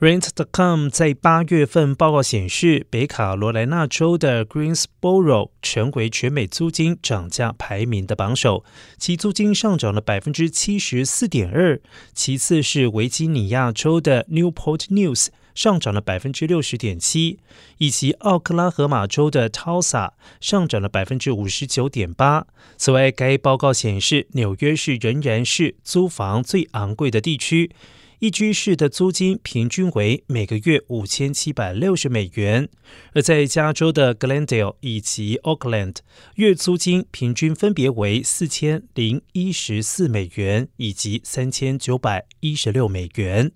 Rent.com 在八月份报告显示，北卡罗来纳州的 Greensboro 成为全美租金涨价排名的榜首，其租金上涨了百分之七十四点二。其次是维吉尼亚州的 Newport News 上涨了百分之六十点七，以及奥克拉荷马州的 Tulsa 上涨了百分之五十九点八。此外，该报告显示，纽约市仍然是租房最昂贵的地区。一居室的租金平均为每个月五千七百六十美元，而在加州的 Glendale 以及 Oakland，月租金平均分别为四千零一十四美元以及三千九百一十六美元。